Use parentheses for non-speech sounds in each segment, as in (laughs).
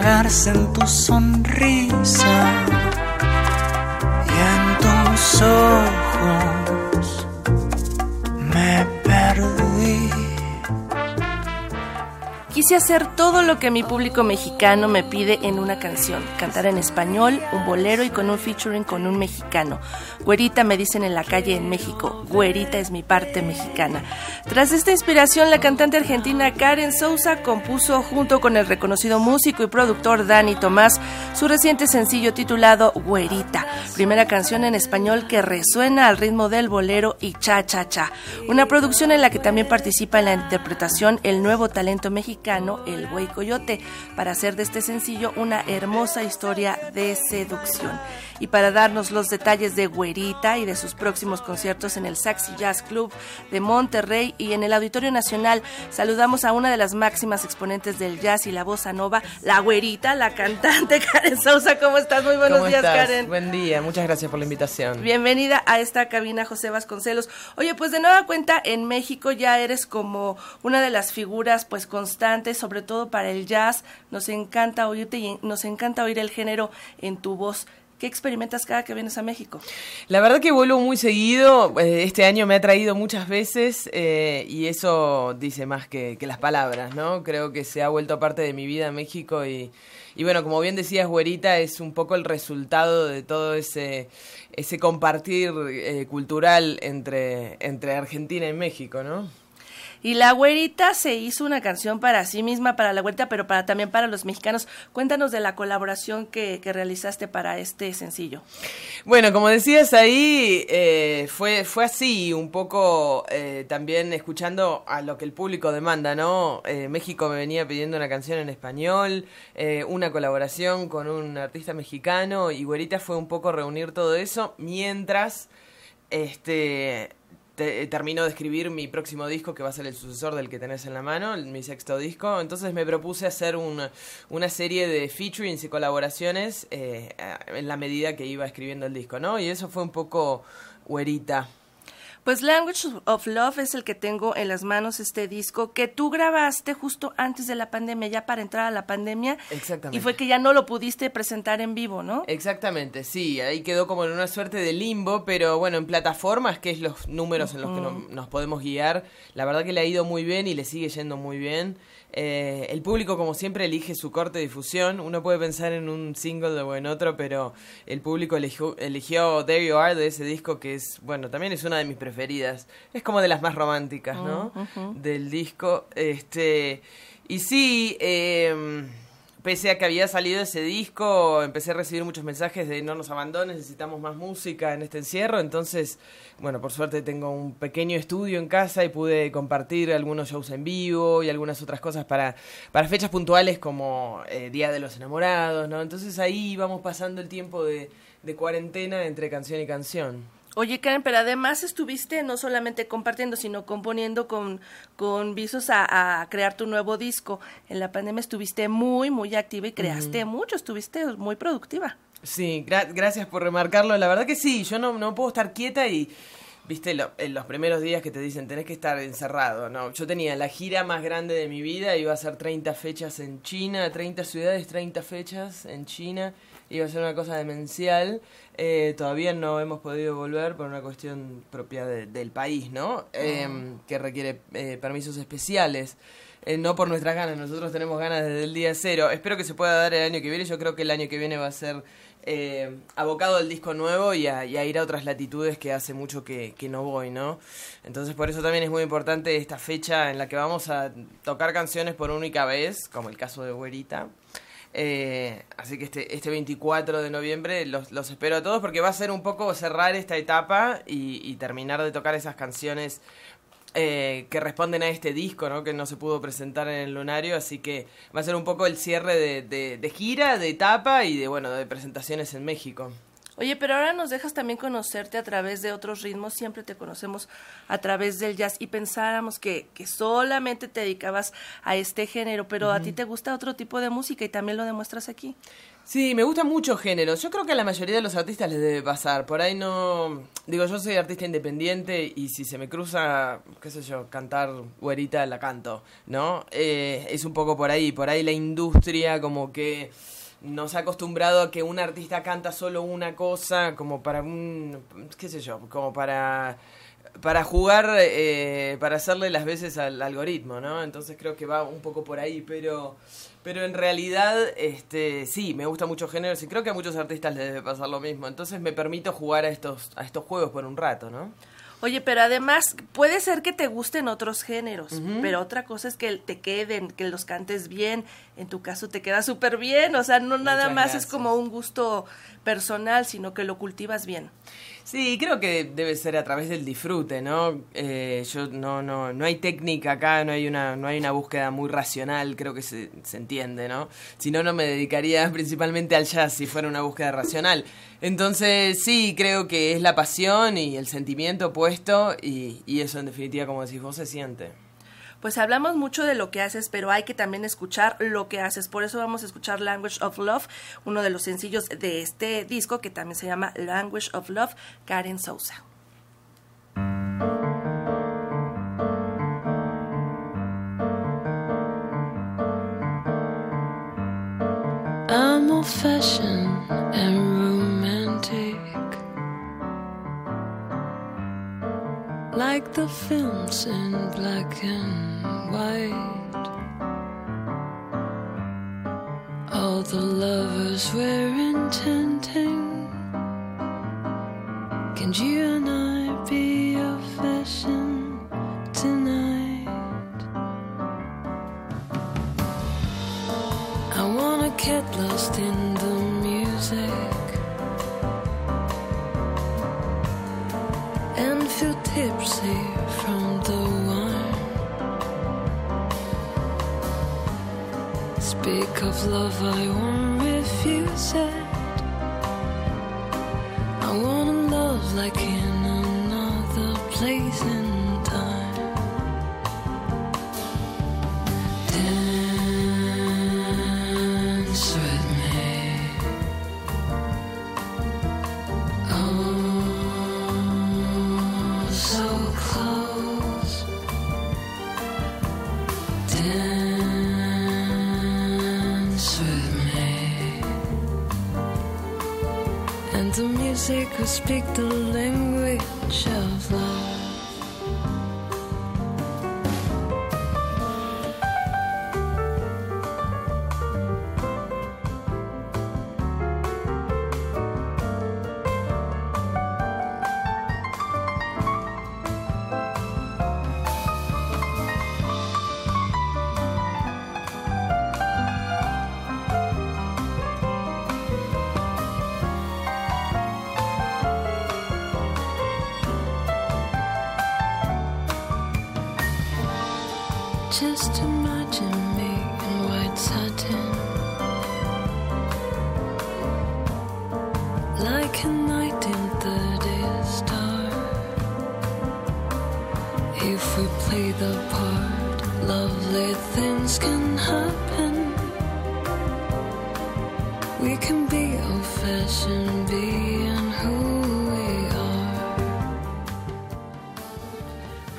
embriagarse en tu sonrisa y en tus ojos Quise hacer todo lo que mi público mexicano me pide en una canción, cantar en español, un bolero y con un featuring con un mexicano. Güerita me dicen en la calle en México, güerita es mi parte mexicana. Tras esta inspiración, la cantante argentina Karen Sousa compuso junto con el reconocido músico y productor Dani Tomás su reciente sencillo titulado Güerita, primera canción en español que resuena al ritmo del bolero y cha cha cha, una producción en la que también participa en la interpretación el nuevo talento mexicano el Güey Coyote, para hacer de este sencillo una hermosa historia de seducción. Y para darnos los detalles de Güerita y de sus próximos conciertos en el Saxy Jazz Club de Monterrey y en el Auditorio Nacional, saludamos a una de las máximas exponentes del jazz y la bossa nova, la Güerita, la cantante (laughs) Karen Sousa. ¿Cómo estás? Muy buenos días, Karen. Buen día, muchas gracias por la invitación. Bienvenida a esta cabina, José Vasconcelos. Oye, pues de nueva cuenta, en México ya eres como una de las figuras pues constantes sobre todo para el jazz. Nos encanta oírte y nos encanta oír el género en tu voz. ¿Qué experimentas cada que vienes a México? La verdad que vuelvo muy seguido. Eh, este año me ha traído muchas veces eh, y eso dice más que, las palabras, ¿no? Creo que se ha vuelto parte de mi vida México y, y bueno, como bien decías, Güerita, es un poco el resultado de todo ese, ese compartir eh, cultural entre, entre Argentina y México, ¿no? Y la güerita se hizo una canción para sí misma, para la güerita, pero para también para los mexicanos. Cuéntanos de la colaboración que, realizaste para este sencillo. Bueno, como decías ahí, eh, fue, fue así, un poco eh, también escuchando a lo que el público demanda, ¿no? Eh, México me venía pidiendo una canción en español, una colaboración con un artista mexicano, y güerita fue un poco reunir todo eso mientras este eh, termino de escribir mi próximo disco, que va a ser el sucesor del que tenés en la mano, mi sexto disco. Entonces me propuse hacer una, una serie de featurings y colaboraciones eh, en la medida que iba escribiendo el disco, ¿no? Y eso fue un poco huerita. Pues Language of Love es el que tengo en las manos, este disco que tú grabaste justo antes de la pandemia, ya para entrar a la pandemia. Exactamente. Y fue que ya no lo pudiste presentar en vivo, ¿no? Exactamente, sí, ahí quedó como en una suerte de limbo, pero bueno, en plataformas, que es los números en los que nos podemos guiar, la verdad que le ha ido muy bien y le sigue yendo muy bien. Eh, el público, como siempre, elige su corte de difusión. Uno puede pensar en un single o en otro, pero el público eligió, eligió There You Are de ese disco, que es, bueno, también es una de mis preferidas. Es como de las más románticas, ¿no? Del disco. Este. Y sí, eh, pese a que había salido ese disco, empecé a recibir muchos mensajes de no nos abandones, necesitamos más música en este encierro, entonces, bueno, por suerte tengo un pequeño estudio en casa y pude compartir algunos shows en vivo y algunas otras cosas para, para fechas puntuales como eh, Día de los Enamorados, ¿no? Entonces ahí vamos pasando el tiempo de, de cuarentena entre canción y canción. Oye, Karen, pero además estuviste no solamente compartiendo, sino componiendo con, con visos a, crear tu nuevo disco. En la pandemia estuviste muy, muy activa y creaste mucho, estuviste muy productiva. Sí, gracias por remarcarlo. La verdad que sí, yo no, no puedo estar quieta y, viste, en los primeros días que te dicen tenés que estar encerrado, ¿no? Yo tenía la gira más grande de mi vida, iba a ser 30 fechas en China, 30 ciudades, 30 fechas en China iba a ser una cosa demencial. Eh, todavía no hemos podido volver por una cuestión propia del país, ¿no? Em, que requiere eh, permisos especiales. Eh, no por nuestras ganas, nosotros tenemos ganas desde el día cero. Espero que se pueda dar el año que viene. Yo creo que el año que viene va a ser abocado al disco nuevo y a, ir a otras latitudes que hace mucho que, no voy, ¿no? Entonces por eso también es muy importante esta fecha en la que vamos a tocar canciones por única vez, como el caso de Güerita. Eh, así que este, este 24 de noviembre los, espero a todos porque va a ser un poco cerrar esta etapa y terminar de tocar esas canciones eh, que responden a este disco, ¿no? Que no se pudo presentar en el Lunario, así que va a ser un poco el cierre de, de, de gira, de etapa y de, bueno, de presentaciones en México. Oye, pero ahora nos dejas también conocerte a través de otros ritmos, siempre te conocemos a través del jazz y pensáramos que, que solamente te dedicabas a este género, pero uh -huh. a ti te gusta otro tipo de música y también lo demuestras aquí. Sí, me gustan muchos géneros. Yo creo que a la mayoría de los artistas les debe pasar. Por ahí no... Digo, yo soy artista independiente y si se me cruza, qué sé yo, cantar güerita, la canto, ¿no? Eh, es un poco por ahí. Por ahí la industria como que nos ha acostumbrado a que un artista canta solo una cosa, como para un, qué sé yo, como para para jugar, eh, para hacerle las veces al algoritmo, ¿no? Entonces creo que va un poco por ahí, pero pero en realidad, este, sí, me gusta mucho géneros y creo que a muchos artistas les debe pasar lo mismo. Entonces me permito jugar a estos, a estos juegos por un rato, ¿no? Oye, pero además puede ser que te gusten otros géneros, uh -huh. pero otra cosa es que te queden, que los cantes bien. En tu caso te queda súper bien, o sea, no nada más gracias. es como un gusto personal, sino que lo cultivas bien. Sí, creo que debe ser a través del disfrute, ¿no? Eh, yo no, no, no hay técnica acá, no hay una, no hay una búsqueda muy racional, creo que se, se entiende, ¿no? Si no, no me dedicaría (laughs) principalmente al jazz si fuera una búsqueda racional. Entonces, sí, creo que es la pasión y el sentimiento puesto y, y eso en definitiva, como decís vos, se siente pues hablamos mucho de lo que haces, pero hay que también escuchar lo que haces. Por eso vamos a escuchar Language of Love, uno de los sencillos de este disco que también se llama Language of Love, Karen Sousa. I'm old fashioned The films in black and white. All the lovers we're intending. Can you feel tipsy from the wine. Speak of love, I won't refuse it. I wanna love like in another place and music speak the language of love. Just imagine me in white satin, like a night in the day star. If we play the part, lovely things can happen. We can be old fashioned, being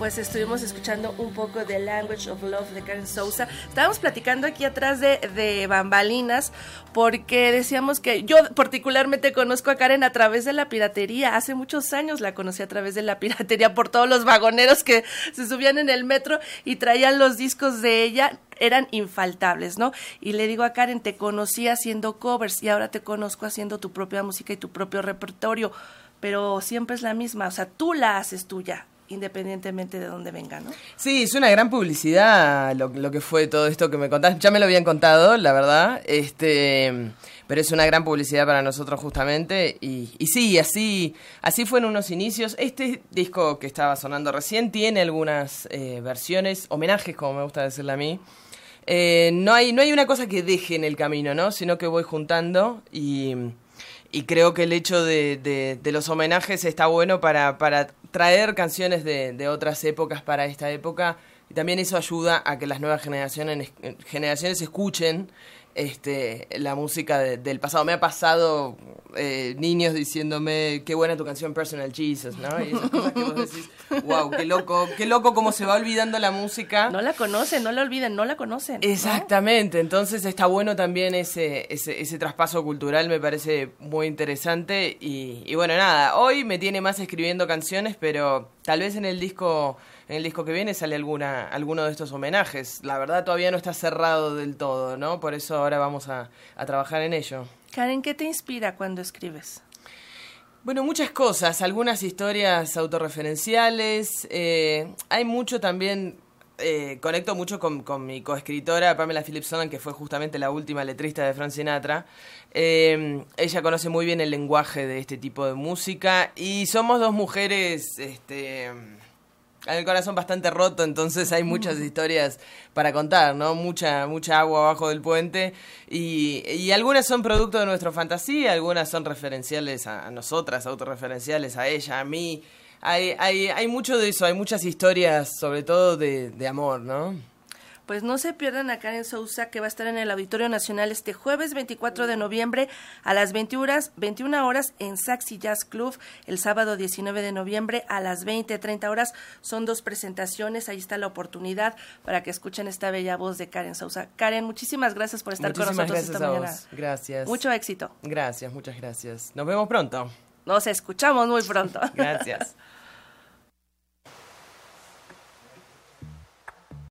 Pues estuvimos escuchando un poco de Language of Love de Karen Sousa. Estábamos platicando aquí atrás de, de bambalinas porque decíamos que yo particularmente conozco a Karen a través de la piratería. Hace muchos años la conocí a través de la piratería por todos los vagoneros que se subían en el metro y traían los discos de ella eran infaltables, ¿no? Y le digo a Karen, te conocí haciendo covers y ahora te conozco haciendo tu propia música y tu propio repertorio, pero siempre es la misma, o sea, tú la haces tuya independientemente de dónde venga, ¿no? Sí, es una gran publicidad lo, que fue todo esto que me contás. Ya me lo habían contado, la verdad. Este, pero es una gran publicidad para nosotros justamente. Y, sí, así, así fueron unos inicios. Este disco que estaba sonando recién tiene algunas eh, versiones, homenajes, como me gusta decirle a mí. Eh, no, hay, no hay una cosa que deje en el camino, ¿no? Sino que voy juntando y, y creo que el hecho de, de- de los homenajes está bueno para, para traer canciones de, de otras épocas para esta época. Y también eso ayuda a que las nuevas generaciones, generaciones escuchen este, la música de- del pasado. Me ha pasado eh, niños diciéndome qué buena tu canción Personal Jesus, ¿no? Y esas cosas que vos decís, (laughs) wow, qué loco, qué loco cómo se va olvidando la música. No la conocen, no la olviden, no la conocen. ¿no? Exactamente, entonces está bueno también ese, ese, ese traspaso cultural, me parece muy interesante y, y bueno, nada, hoy me tiene más escribiendo canciones, pero tal vez en el disco en el disco que viene sale alguna alguno de estos homenajes. La verdad todavía no está cerrado del todo, ¿no? Por eso ahora vamos a, a trabajar en ello. Karen, ¿qué te inspira cuando escribes? Bueno, muchas cosas, algunas historias autorreferenciales, eh, hay mucho también, eh, conecto mucho con, con mi coescritora Pamela Philipson, que fue justamente la última letrista de Frank Sinatra. Eh, ella conoce muy bien el lenguaje de este tipo de música y somos dos mujeres, este con el corazón bastante roto, entonces hay muchas historias para contar, ¿no? Mucha, mucha agua abajo del puente y, y algunas son producto de nuestra fantasía, algunas son referenciales a, a nosotras, autorreferenciales a ella, a mí. Hay, hay, hay mucho de eso, hay muchas historias, sobre todo de, de amor, ¿no? Pues no se pierdan a Karen Sousa, que va a estar en el Auditorio Nacional este jueves 24 de noviembre a las 21 horas, 21 horas en Saxy Jazz Club. El sábado 19 de noviembre a las 20, 30 horas. Son dos presentaciones. Ahí está la oportunidad para que escuchen esta bella voz de Karen Sousa. Karen, muchísimas gracias por estar Muchísimas con nosotros gracias esta a mañana. vos. Gracias. Mucho éxito. Gracias, muchas gracias. Nos vemos pronto. Nos escuchamos muy pronto. Gracias. (laughs)